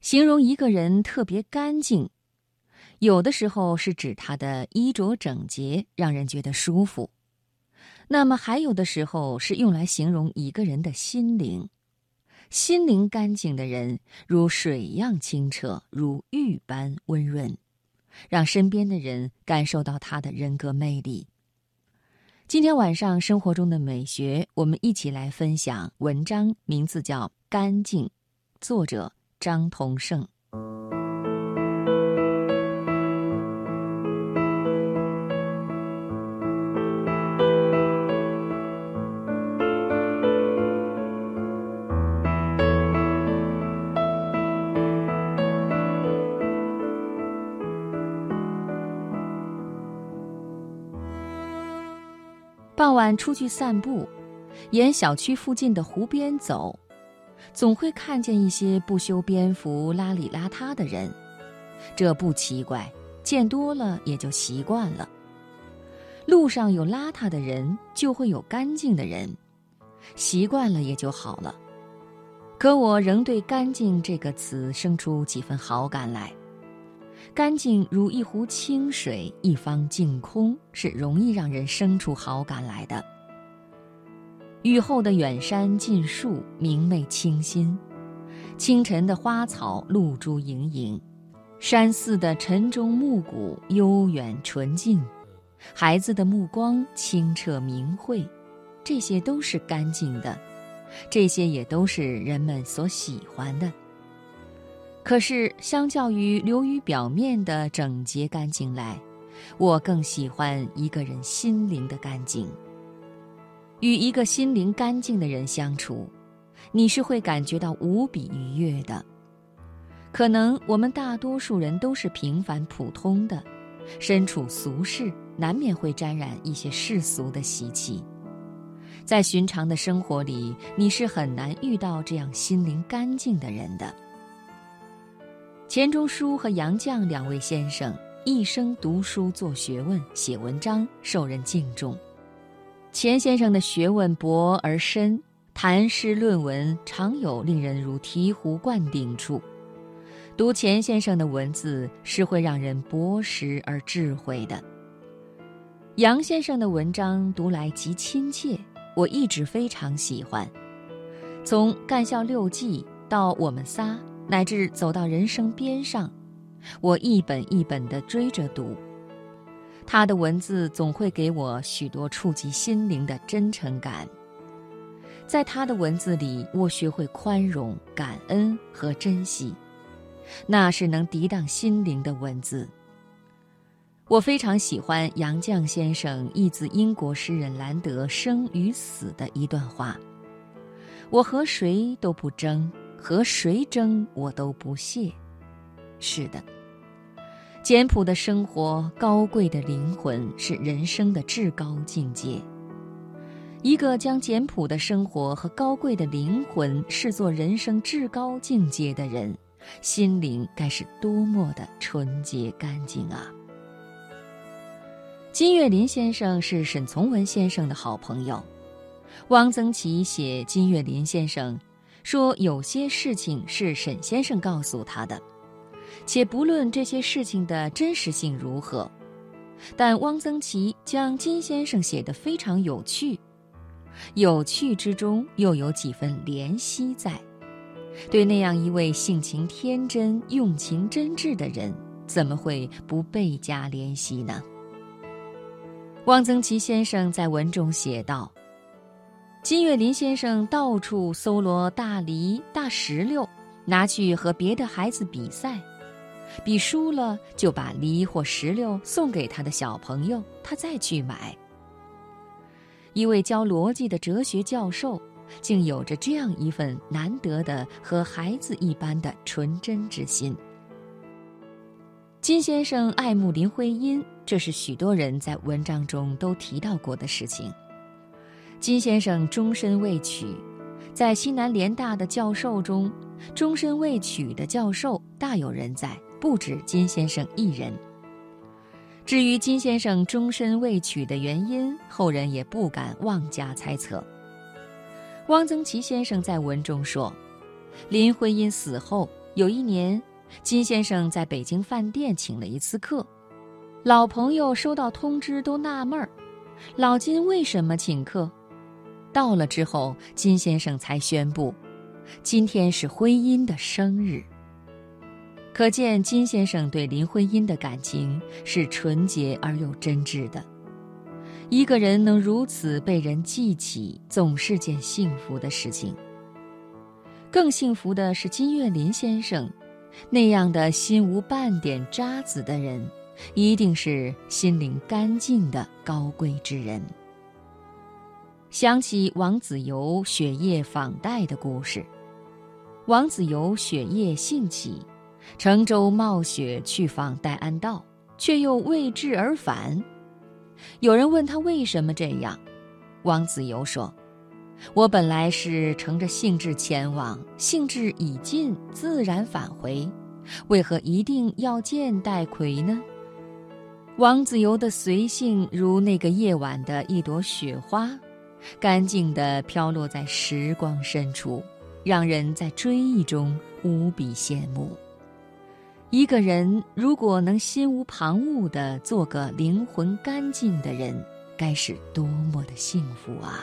形容一个人特别干净，有的时候是指他的衣着整洁，让人觉得舒服；那么还有的时候是用来形容一个人的心灵。心灵干净的人，如水一样清澈，如玉般温润，让身边的人感受到他的人格魅力。今天晚上生活中的美学，我们一起来分享文章，名字叫《干净》，作者。张同胜。傍晚出去散步，沿小区附近的湖边走。总会看见一些不修边幅、邋里邋遢的人，这不奇怪，见多了也就习惯了。路上有邋遢的人，就会有干净的人，习惯了也就好了。可我仍对“干净”这个词生出几分好感来。干净如一湖清水，一方净空，是容易让人生出好感来的。雨后的远山近树，明媚清新；清晨的花草，露珠盈盈；山寺的晨钟暮鼓，悠远纯净；孩子的目光，清澈明慧。这些都是干净的，这些也都是人们所喜欢的。可是，相较于流于表面的整洁干净来，我更喜欢一个人心灵的干净。与一个心灵干净的人相处，你是会感觉到无比愉悦的。可能我们大多数人都是平凡普通的，身处俗世，难免会沾染一些世俗的习气。在寻常的生活里，你是很难遇到这样心灵干净的人的。钱钟书和杨绛两位先生一生读书做学问、写文章，受人敬重。钱先生的学问博而深，谈诗论文常有令人如醍醐灌顶处。读钱先生的文字是会让人博识而智慧的。杨先生的文章读来极亲切，我一直非常喜欢。从《干校六记》到《我们仨》，乃至走到人生边上，我一本一本地追着读。他的文字总会给我许多触及心灵的真诚感。在他的文字里，我学会宽容、感恩和珍惜，那是能涤荡心灵的文字。我非常喜欢杨绛先生译自英国诗人兰德《生与死》的一段话：“我和谁都不争，和谁争我都不屑。”是的。简朴的生活，高贵的灵魂，是人生的至高境界。一个将简朴的生活和高贵的灵魂视作人生至高境界的人，心灵该是多么的纯洁干净啊！金岳霖先生是沈从文先生的好朋友。汪曾祺写金岳霖先生，说有些事情是沈先生告诉他的。且不论这些事情的真实性如何，但汪曾祺将金先生写得非常有趣，有趣之中又有几分怜惜在。对那样一位性情天真、用情真挚的人，怎么会不倍加怜惜呢？汪曾祺先生在文中写道：“金岳霖先生到处搜罗大梨、大石榴，拿去和别的孩子比赛。”比输了，就把梨或石榴送给他的小朋友，他再去买。一位教逻辑的哲学教授，竟有着这样一份难得的和孩子一般的纯真之心。金先生爱慕林徽因，这是许多人在文章中都提到过的事情。金先生终身未娶，在西南联大的教授中，终身未娶的教授大有人在。不止金先生一人。至于金先生终身未娶的原因，后人也不敢妄加猜测。汪曾祺先生在文中说：“林徽因死后，有一年，金先生在北京饭店请了一次客，老朋友收到通知都纳闷儿，老金为什么请客？到了之后，金先生才宣布，今天是徽因的生日。可见金先生对林徽因的感情是纯洁而又真挚的。一个人能如此被人记起，总是件幸福的事情。更幸福的是金岳霖先生，那样的心无半点渣子的人，一定是心灵干净的高贵之人。想起王子猷雪夜访戴的故事，王子猷雪夜兴起，乘舟冒雪去访戴安道，却又未至而返。有人问他为什么这样，王子猷说：“我本来是乘着兴致前往，兴致已尽，自然返回，为何一定要见戴逵呢？”王子猷的随性如那个夜晚的一朵雪花。干净地飘落在时光深处，让人在追忆中无比羡慕。一个人如果能心无旁骛地做个灵魂干净的人，该是多么的幸福啊！